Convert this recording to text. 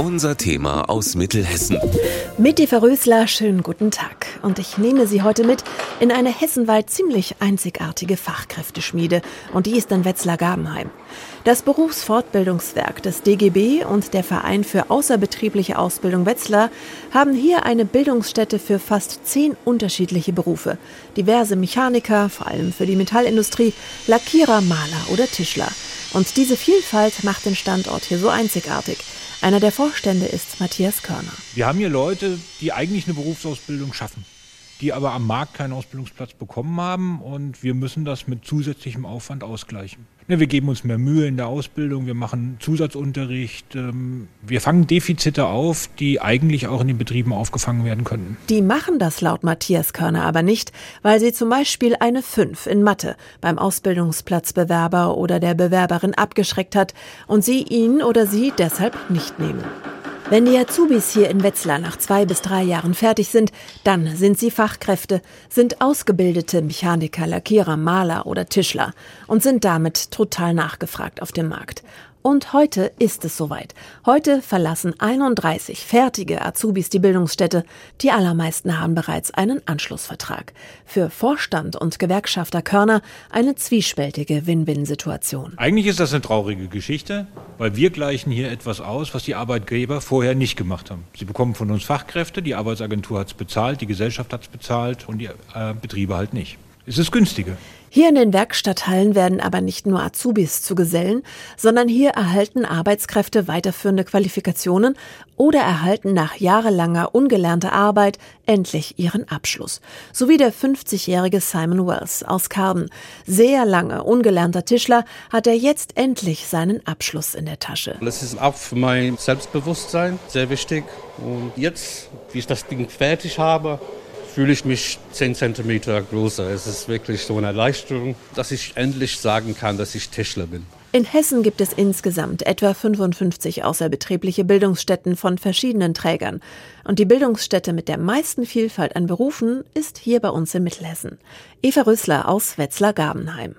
Unser Thema aus Mittelhessen. Mit Eva Rösler, schönen guten Tag. Und ich nehme Sie heute mit in eine hessenweit ziemlich einzigartige Fachkräfteschmiede. Und die ist in Wetzlar-Gabenheim. Das Berufsfortbildungswerk des DGB und der Verein für außerbetriebliche Ausbildung Wetzlar haben hier eine Bildungsstätte für fast zehn unterschiedliche Berufe. Diverse Mechaniker, vor allem für die Metallindustrie, Lackierer, Maler oder Tischler. Und diese Vielfalt macht den Standort hier so einzigartig. Einer der Vorstände ist Matthias Körner. Wir haben hier Leute, die eigentlich eine Berufsausbildung schaffen, die aber am Markt keinen Ausbildungsplatz bekommen haben und wir müssen das mit zusätzlichem Aufwand ausgleichen. Ne, wir geben uns mehr Mühe in der Ausbildung, wir machen Zusatzunterricht, ähm, wir fangen Defizite auf, die eigentlich auch in den Betrieben aufgefangen werden könnten. Die machen das laut Matthias Körner aber nicht, weil sie zum Beispiel eine 5 in Mathe beim Ausbildungsplatzbewerber oder der Bewerberin abgeschreckt hat und sie ihn oder sie deshalb nicht nehmen. Wenn die Azubis hier in Wetzlar nach zwei bis drei Jahren fertig sind, dann sind sie Fachkräfte, sind ausgebildete Mechaniker, Lackierer, Maler oder Tischler und sind damit total nachgefragt auf dem Markt. Und heute ist es soweit. Heute verlassen 31 fertige Azubis die Bildungsstätte. Die allermeisten haben bereits einen Anschlussvertrag. Für Vorstand und Gewerkschafter Körner eine zwiespältige Win-Win-Situation. Eigentlich ist das eine traurige Geschichte, weil wir gleichen hier etwas aus, was die Arbeitgeber vorher nicht gemacht haben. Sie bekommen von uns Fachkräfte, die Arbeitsagentur hat es bezahlt, die Gesellschaft hat es bezahlt und die äh, Betriebe halt nicht. Es ist günstiger. Hier in den Werkstatthallen werden aber nicht nur Azubis zu Gesellen, sondern hier erhalten Arbeitskräfte weiterführende Qualifikationen oder erhalten nach jahrelanger ungelernter Arbeit endlich ihren Abschluss. So wie der 50-jährige Simon Wells aus Carden. Sehr lange ungelernter Tischler hat er jetzt endlich seinen Abschluss in der Tasche. Das ist auch für mein Selbstbewusstsein sehr wichtig. Und jetzt, wie ich das Ding fertig habe, fühle ich mich 10 cm größer. Es ist wirklich so eine Erleichterung, dass ich endlich sagen kann, dass ich Tischler bin. In Hessen gibt es insgesamt etwa 55 außerbetriebliche Bildungsstätten von verschiedenen Trägern. Und die Bildungsstätte mit der meisten Vielfalt an Berufen ist hier bei uns in Mittelhessen. Eva Rösler aus Wetzlar-Gabenheim.